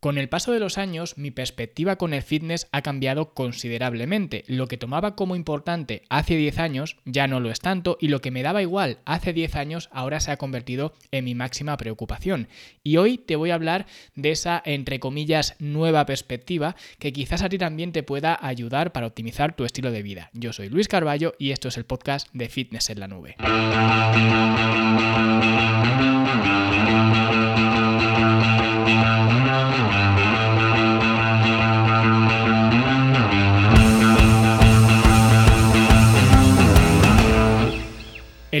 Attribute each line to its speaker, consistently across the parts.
Speaker 1: Con el paso de los años, mi perspectiva con el fitness ha cambiado considerablemente. Lo que tomaba como importante hace 10 años ya no lo es tanto y lo que me daba igual hace 10 años ahora se ha convertido en mi máxima preocupación. Y hoy te voy a hablar de esa, entre comillas, nueva perspectiva que quizás a ti también te pueda ayudar para optimizar tu estilo de vida. Yo soy Luis Carballo y esto es el podcast de Fitness en la Nube.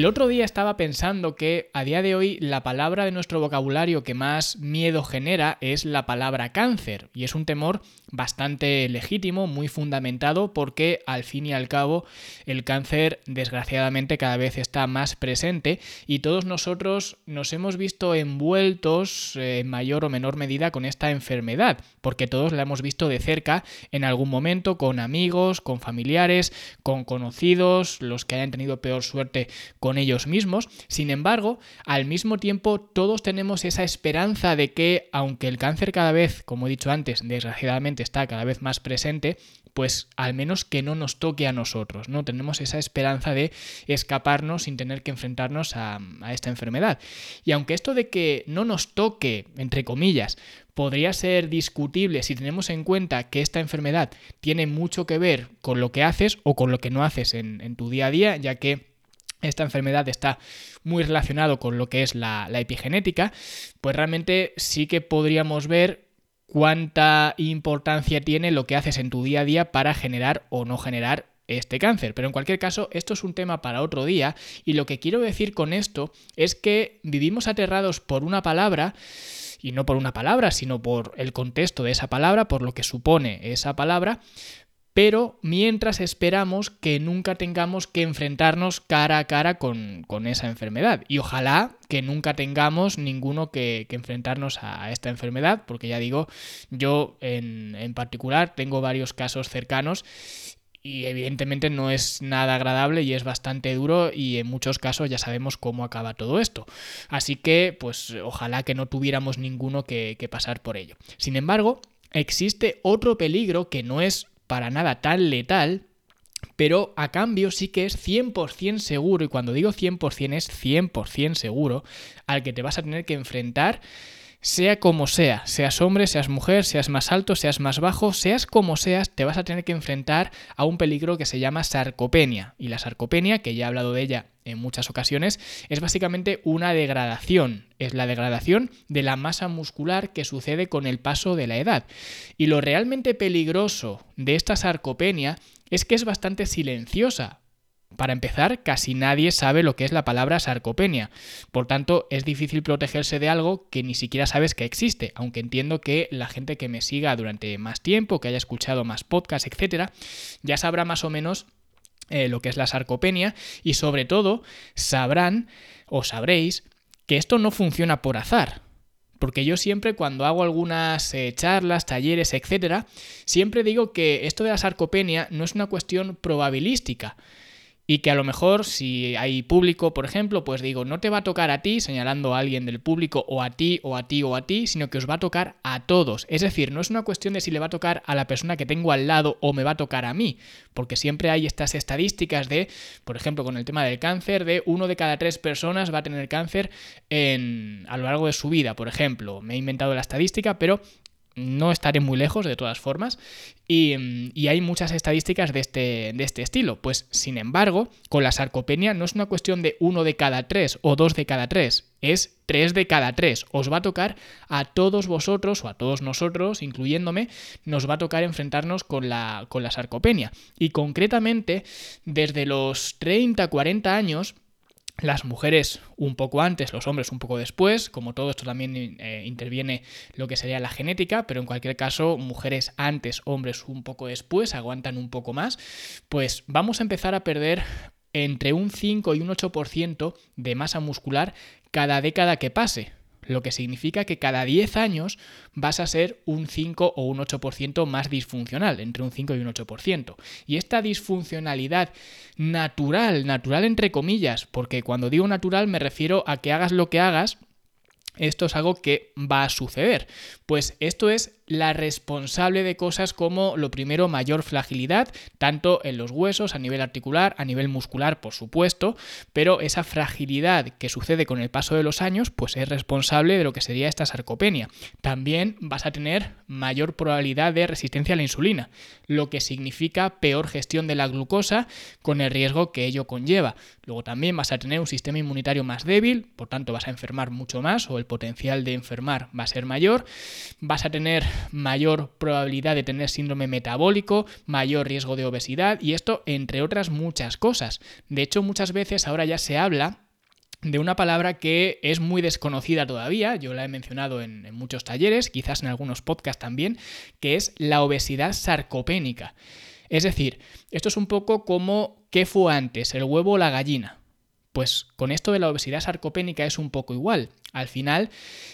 Speaker 1: Otro día estaba pensando que a día de hoy la palabra de nuestro vocabulario que más miedo genera es la palabra cáncer. Y es un temor bastante legítimo, muy fundamentado porque al fin y al cabo el cáncer desgraciadamente cada vez está más presente y todos nosotros nos hemos visto envueltos eh, en mayor o menor medida con esta enfermedad porque todos la hemos visto de cerca en algún momento con amigos, con familiares, con conocidos, los que hayan tenido peor suerte con ellos mismos. Sin embargo, al mismo tiempo todos tenemos esa esperanza de que, aunque el cáncer cada vez, como he dicho antes, desgraciadamente está cada vez más presente, pues al menos que no nos toque a nosotros, ¿no? Tenemos esa esperanza de escaparnos sin tener que enfrentarnos a, esta enfermedad. Y aunque esto de que no nos toque, entre comillas, podría ser discutible si tenemos en cuenta que esta enfermedad tiene mucho que ver con lo que haces o con lo que no haces en tu día a día, ya que esta enfermedad está muy relacionado con lo que es la, epigenética, pues realmente sí que podríamos ver cuánta importancia tiene lo que haces en tu día a día para generar o no generar este cáncer. Pero en cualquier caso, esto es un tema para otro día y lo que quiero decir con esto es que vivimos aterrados por una palabra y no por una palabra, sino por el contexto de esa palabra, por lo que supone esa palabra, pero mientras esperamos que nunca tengamos que enfrentarnos cara a cara con, esa enfermedad. Y ojalá que nunca tengamos ninguno que, enfrentarnos a esta enfermedad, porque ya digo, yo en, en particular tengo varios casos cercanos y evidentemente no es nada agradable y es bastante duro y en muchos casos ya sabemos cómo acaba todo esto. Así que pues ojalá que no tuviéramos ninguno que, que pasar por ello. Sin embargo, existe otro peligro que no es para nada tan letal, pero a cambio sí que es 100% seguro, y cuando digo 100% es 100% seguro, al que te vas a tener que enfrentar sea como sea, seas hombre, seas mujer, seas más alto, seas más bajo, seas como seas, te vas a tener que enfrentar a un peligro que se llama sarcopenia. Y la sarcopenia, que ya he hablado de ella en muchas ocasiones, es básicamente una degradación. Es la degradación de la masa muscular que sucede con el paso de la edad. Y lo realmente peligroso de esta sarcopenia es que es bastante silenciosa. Para empezar, casi nadie sabe lo que es la palabra sarcopenia. Por tanto, es difícil protegerse de algo que ni siquiera sabes que existe, aunque entiendo que la gente que me siga durante más tiempo, que haya escuchado más podcasts, etcétera, ya sabrá más o menos eh, lo que es la sarcopenia y sobre todo sabrán o sabréis que esto no funciona por azar. Porque yo siempre cuando hago algunas eh, charlas, talleres, etcétera, siempre digo que esto de la sarcopenia no es una cuestión probabilística, y que a lo mejor si hay público, por ejemplo, pues digo, no te va a tocar a ti, señalando a alguien del público, o a ti, o a ti, o a ti, sino que os va a tocar a todos. Es decir, no es una cuestión de si le va a tocar a la persona que tengo al lado o me va a tocar a mí, porque siempre hay estas estadísticas de, por ejemplo, con el tema del cáncer, de uno de cada tres personas va a tener cáncer en, a lo largo de su vida, por ejemplo. Me he inventado la estadística, pero no estaré muy lejos de todas formas. Y, hay muchas estadísticas de este, de este estilo. Pues, sin embargo, con la sarcopenia no es una cuestión de uno de cada tres o dos de cada tres, es tres de cada tres. Os va a tocar a todos vosotros o a todos nosotros, incluyéndome, nos va a tocar enfrentarnos con la, con la sarcopenia. Y concretamente, desde los 30, 40 años, las mujeres un poco antes, los hombres un poco después, como todo esto también eh, interviene lo que sería la genética, pero en cualquier caso mujeres antes, hombres un poco después, aguantan un poco más, pues vamos a empezar a perder entre un 5 y un 8% de masa muscular cada década que pase lo que significa que cada 10 años vas a ser un 5 o un 8% más disfuncional, entre un 5 y un 8%. Y esta disfuncionalidad natural, natural entre comillas, porque cuando digo natural me refiero a que hagas lo que hagas, esto es algo que va a suceder. Pues esto es la responsable de cosas como lo primero mayor fragilidad, tanto en los huesos, a nivel articular, a nivel muscular, por supuesto, pero esa fragilidad que sucede con el paso de los años, pues es responsable de lo que sería esta sarcopenia. También vas a tener mayor probabilidad de resistencia a la insulina, lo que significa peor gestión de la glucosa con el riesgo que ello conlleva. Luego también vas a tener un sistema inmunitario más débil, por tanto vas a enfermar mucho más o el potencial de enfermar va a ser mayor. Vas a tener mayor probabilidad de tener síndrome metabólico, mayor riesgo de obesidad y esto entre otras muchas cosas. De hecho, muchas veces ahora ya se habla de una palabra que es muy desconocida todavía, yo la he mencionado en, muchos talleres, quizás en algunos podcasts también, que es la obesidad sarcopénica. Es decir, esto es un poco como ¿qué fue antes, el huevo o la gallina? Pues con esto de la obesidad sarcopénica es un poco igual. Al final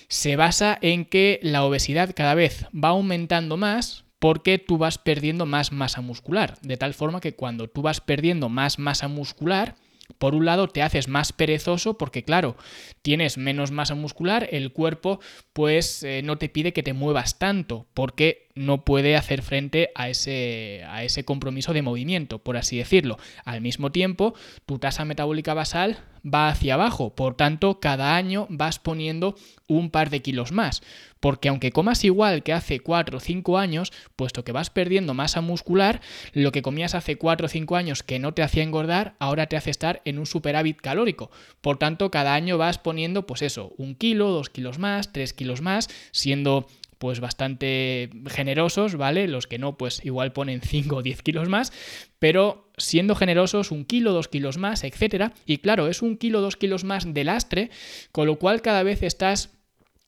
Speaker 1: se basa en que la obesidad cada vez va aumentando más porque tú vas perdiendo más masa muscular. De tal forma que cuando tú vas perdiendo más masa muscular, por un lado te haces más perezoso porque claro, tienes menos masa muscular, el cuerpo pues eh, no te pide que te muevas tanto porque no puede hacer frente a ese, a ese compromiso de movimiento, por así decirlo. Al mismo tiempo, tu tasa metabólica basal va hacia abajo, por tanto, cada año vas poniendo un par de kilos más, porque aunque comas igual que hace 4 o 5 años, puesto que vas perdiendo masa muscular, lo que comías hace 4 o 5 años que no te hacía engordar, ahora te hace estar en un superávit calórico. Por tanto, cada año vas poniendo, pues eso, un kilo, dos kilos más, tres kilos más, siendo pues bastante generosos, ¿vale? Los que no, pues igual ponen 5 o 10 kilos más, pero siendo generosos, un kilo, dos kilos más, etcétera. Y claro, es un kilo, dos kilos más de lastre, con lo cual cada vez estás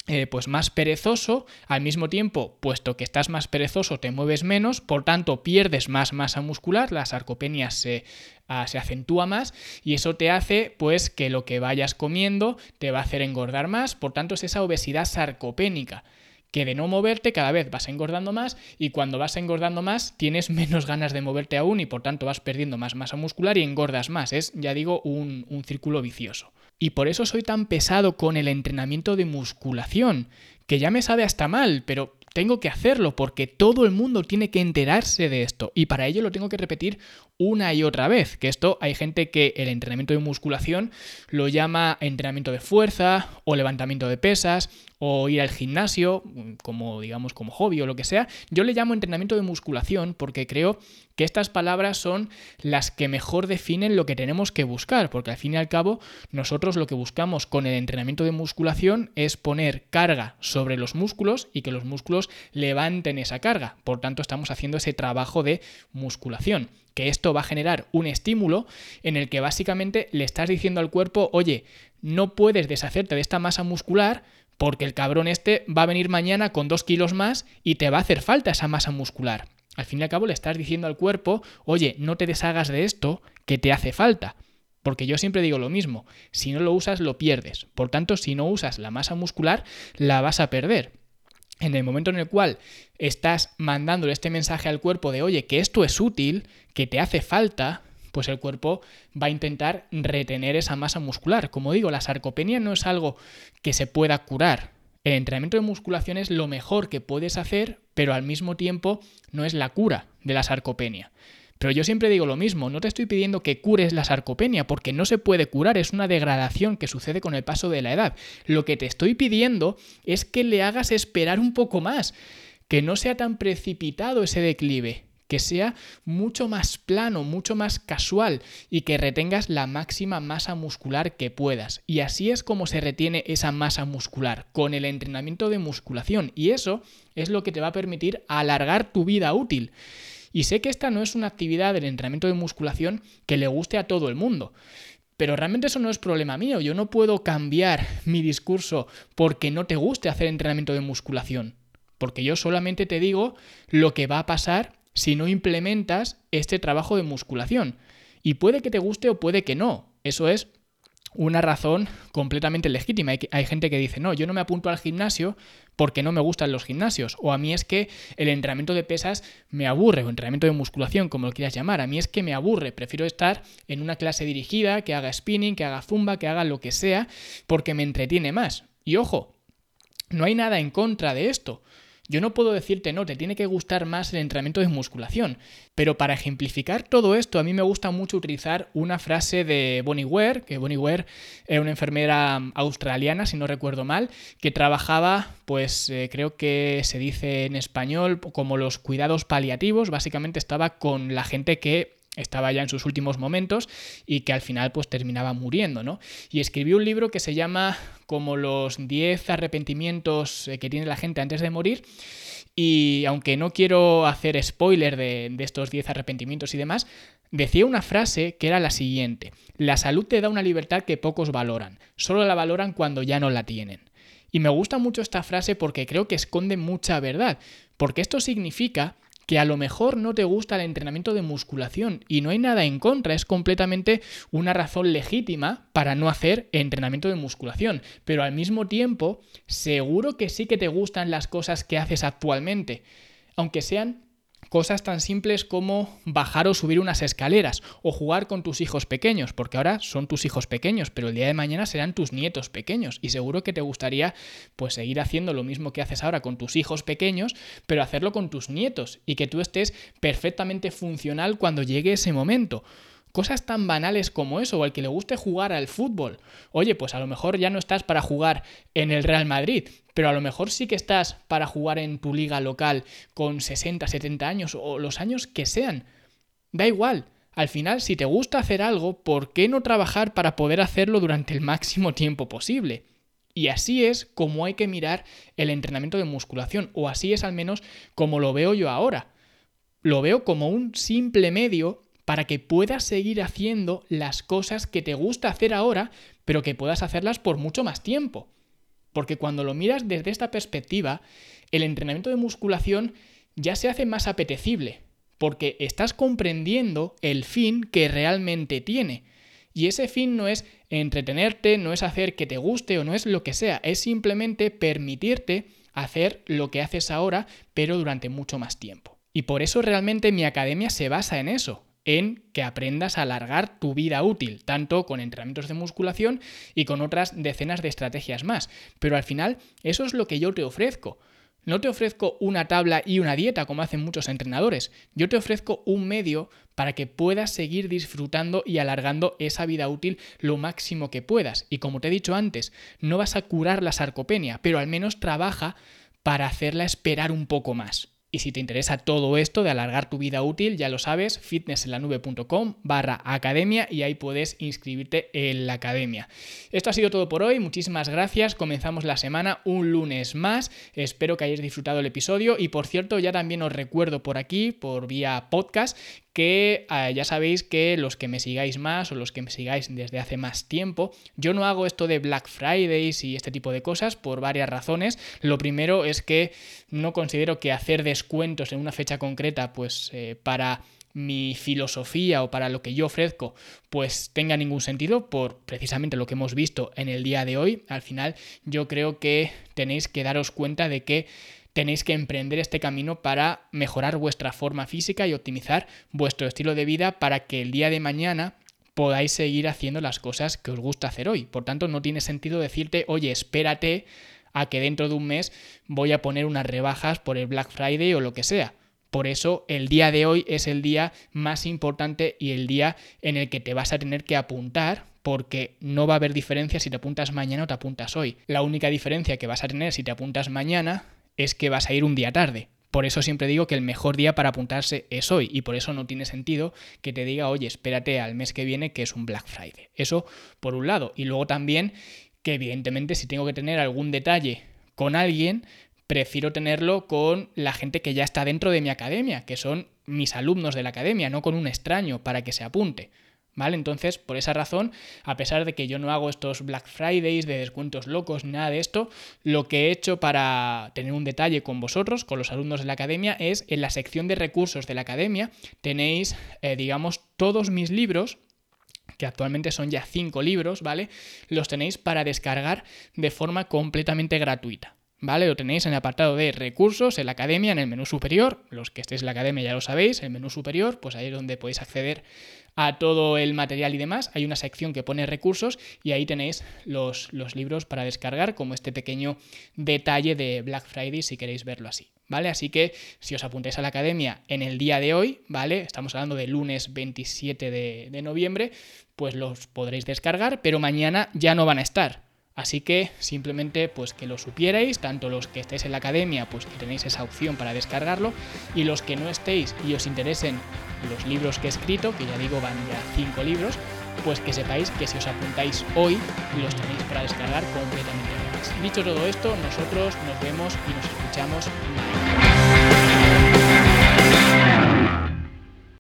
Speaker 1: eh, pues más perezoso, al mismo tiempo, puesto que estás más perezoso, te mueves menos, por tanto pierdes más masa muscular, la sarcopenia se, ah, se, acentúa más y eso te hace pues que lo que vayas comiendo te va a hacer engordar más, por tanto es esa obesidad sarcopénica que de no moverte cada vez vas engordando más y cuando vas engordando más tienes menos ganas de moverte aún y por tanto vas perdiendo más masa muscular y engordas más. Es, ya digo, un, un círculo vicioso. Y por eso soy tan pesado con el entrenamiento de musculación, que ya me sabe hasta mal, pero tengo que hacerlo porque todo el mundo tiene que enterarse de esto y para ello lo tengo que repetir una y otra vez, que esto hay gente que el entrenamiento de musculación lo llama entrenamiento de fuerza o levantamiento de pesas o ir al gimnasio como digamos como hobby o lo que sea. Yo le llamo entrenamiento de musculación porque creo que estas palabras son las que mejor definen lo que tenemos que buscar, porque al fin y al cabo nosotros lo que buscamos con el entrenamiento de musculación es poner carga sobre los músculos y que los músculos levanten esa carga. Por tanto, estamos haciendo ese trabajo de musculación que esto va a generar un estímulo en el que básicamente le estás diciendo al cuerpo, oye, no puedes deshacerte de esta masa muscular porque el cabrón este va a venir mañana con dos kilos más y te va a hacer falta esa masa muscular. Al fin y al cabo le estás diciendo al cuerpo, oye, no te deshagas de esto que te hace falta. Porque yo siempre digo lo mismo, si no lo usas lo pierdes. Por tanto, si no usas la masa muscular, la vas a perder en el momento en el cual estás mandándole este mensaje al cuerpo de, oye, que esto es útil, que te hace falta, pues el cuerpo va a intentar retener esa masa muscular. Como digo, la sarcopenia no es algo que se pueda curar. El entrenamiento de musculación es lo mejor que puedes hacer, pero al mismo tiempo no es la cura de la sarcopenia. Pero yo siempre digo lo mismo, no te estoy pidiendo que cures la sarcopenia, porque no se puede curar, es una degradación que sucede con el paso de la edad. Lo que te estoy pidiendo es que le hagas esperar un poco más, que no sea tan precipitado ese declive, que sea mucho más plano, mucho más casual y que retengas la máxima masa muscular que puedas. Y así es como se retiene esa masa muscular, con el entrenamiento de musculación. Y eso es lo que te va a permitir alargar tu vida útil. Y sé que esta no es una actividad del entrenamiento de musculación que le guste a todo el mundo. Pero realmente eso no es problema mío. Yo no puedo cambiar mi discurso porque no te guste hacer entrenamiento de musculación. Porque yo solamente te digo lo que va a pasar si no implementas este trabajo de musculación. Y puede que te guste o puede que no. Eso es una razón completamente legítima. Hay, gente que dice, no, yo no me apunto al gimnasio porque no me gustan los gimnasios. O a mí es que el entrenamiento de pesas me aburre, o entrenamiento de musculación, como lo quieras llamar. A mí es que me aburre. Prefiero estar en una clase dirigida, que haga spinning, que haga zumba, que haga lo que sea, porque me entretiene más. Y ojo, No hay nada en contra de esto. Yo no puedo decirte, no, te tiene que gustar más el entrenamiento de musculación. Pero para ejemplificar todo esto, a mí me gusta mucho utilizar una frase de Bonnie Ware, que Bonnie Ware era una enfermera australiana, si no recuerdo mal, que trabajaba, pues eh, creo que se dice en español, como los cuidados paliativos. Básicamente estaba con la gente que estaba ya en sus últimos momentos y que al final pues terminaba muriendo, ¿no? Y escribió un libro que se llama como los 10 arrepentimientos eh, que tiene la gente antes de morir y aunque no quiero hacer spoiler de, de estos 10 arrepentimientos y demás, decía una frase que era la siguiente, la salud te da una libertad que pocos valoran, solo la valoran cuando ya no la tienen. Y me gusta mucho esta frase porque creo que esconde mucha verdad, porque esto significa que a lo mejor no te gusta el entrenamiento de musculación y no hay nada en contra, es completamente una razón legítima para no hacer entrenamiento de musculación, pero al mismo tiempo seguro que sí que te gustan las cosas que haces actualmente, aunque sean Cosas tan simples como bajar o subir unas escaleras o jugar con tus hijos pequeños, porque ahora son tus hijos pequeños, pero el día de mañana serán tus nietos pequeños y seguro que te gustaría pues seguir haciendo lo mismo que haces ahora con tus hijos pequeños, pero hacerlo con tus nietos y que tú estés perfectamente funcional cuando llegue ese momento. Cosas tan banales como eso, o al que le guste jugar al fútbol. Oye, pues a lo mejor ya no estás para jugar en el Real Madrid, pero a lo mejor sí que estás para jugar en tu liga local con 60, 70 años o los años que sean. Da igual. Al final, si te gusta hacer algo, ¿por qué no trabajar para poder hacerlo durante el máximo tiempo posible? Y así es como hay que mirar el entrenamiento de musculación, o así es al menos como lo veo yo ahora. Lo veo como un simple medio para que puedas seguir haciendo las cosas que te gusta hacer ahora, pero que puedas hacerlas por mucho más tiempo. Porque cuando lo miras desde esta perspectiva, el entrenamiento de musculación ya se hace más apetecible, porque estás comprendiendo el fin que realmente tiene. Y ese fin no es entretenerte, no es hacer que te guste o no es lo que sea, es simplemente permitirte hacer lo que haces ahora, pero durante mucho más tiempo. Y por eso realmente mi academia se basa en eso, en que aprendas a alargar tu vida útil, tanto con entrenamientos de musculación y con otras decenas de estrategias más. Pero al final, eso es lo que yo te ofrezco. No te ofrezco una tabla y una dieta como hacen muchos entrenadores. Yo te ofrezco un medio para que puedas seguir disfrutando y alargando esa vida útil lo máximo que puedas. Y como te he dicho antes, no vas a curar la sarcopenia, pero al menos trabaja para hacerla esperar un poco más. Y si te interesa todo esto de alargar tu vida útil, ya lo sabes, fitnessenlanube.com barra academia y ahí puedes inscribirte en la academia. Esto ha sido todo por hoy, muchísimas gracias, comenzamos la semana un lunes más, espero que hayáis disfrutado el episodio. Y por cierto ya también os recuerdo por aquí, por vía podcast, que eh, ya sabéis que los que me sigáis más o los que me sigáis desde hace más tiempo, yo no hago esto de Black Fridays y este tipo de cosas por varias razones. Lo primero es que no considero que hacer descuentos en una fecha concreta, pues eh, para mi filosofía o para lo que yo ofrezco, pues tenga ningún sentido por precisamente lo que hemos visto en el día de hoy. Al final yo creo que tenéis que daros cuenta de que tenéis que emprender este camino para mejorar vuestra forma física y optimizar vuestro estilo de vida para que el día de mañana podáis seguir haciendo las cosas que os gusta hacer hoy. Por tanto, no tiene sentido decirte, oye, espérate a que dentro de un mes voy a poner unas rebajas por el Black Friday o lo que sea. Por eso el día de hoy es el día más importante y el día en el que te vas a tener que apuntar porque no va a haber diferencia si te apuntas mañana o te apuntas hoy. La única diferencia que vas a tener si te apuntas mañana es que vas a ir un día tarde. Por eso siempre digo que el mejor día para apuntarse es hoy y por eso no tiene sentido que te diga, oye, espérate al mes que viene que es un Black Friday. Eso por un lado. Y luego también que evidentemente si tengo que tener algún detalle con alguien, prefiero tenerlo con la gente que ya está dentro de mi academia, que son mis alumnos de la academia, no con un extraño para que se apunte. ¿Vale? Entonces, por esa razón, a pesar de que yo no hago estos Black Fridays de descuentos locos nada de esto, lo que he hecho para tener un detalle con vosotros, con los alumnos de la academia, es en la sección de recursos de la academia tenéis, eh, digamos, todos mis libros que actualmente son ya cinco libros, ¿vale? Los tenéis para descargar de forma completamente gratuita. ¿Vale? Lo tenéis en el apartado de recursos, en la academia, en el menú superior. Los que estéis en la academia ya lo sabéis, el menú superior, pues ahí es donde podéis acceder a todo el material y demás, hay una sección que pone recursos y ahí tenéis los, los libros para descargar, como este pequeño detalle de Black Friday si queréis verlo así. ¿Vale? Así que si os apuntáis a la academia en el día de hoy, ¿vale? Estamos hablando de lunes 27 de, de noviembre, pues los podréis descargar, pero mañana ya no van a estar. Así que simplemente pues que lo supierais, tanto los que estéis en la academia, pues que tenéis esa opción para descargarlo, y los que no estéis y os interesen los libros que he escrito, que ya digo van ya cinco libros, pues que sepáis que si os apuntáis hoy los tenéis para descargar completamente gratis. Dicho todo esto, nosotros nos vemos y nos escuchamos mañana.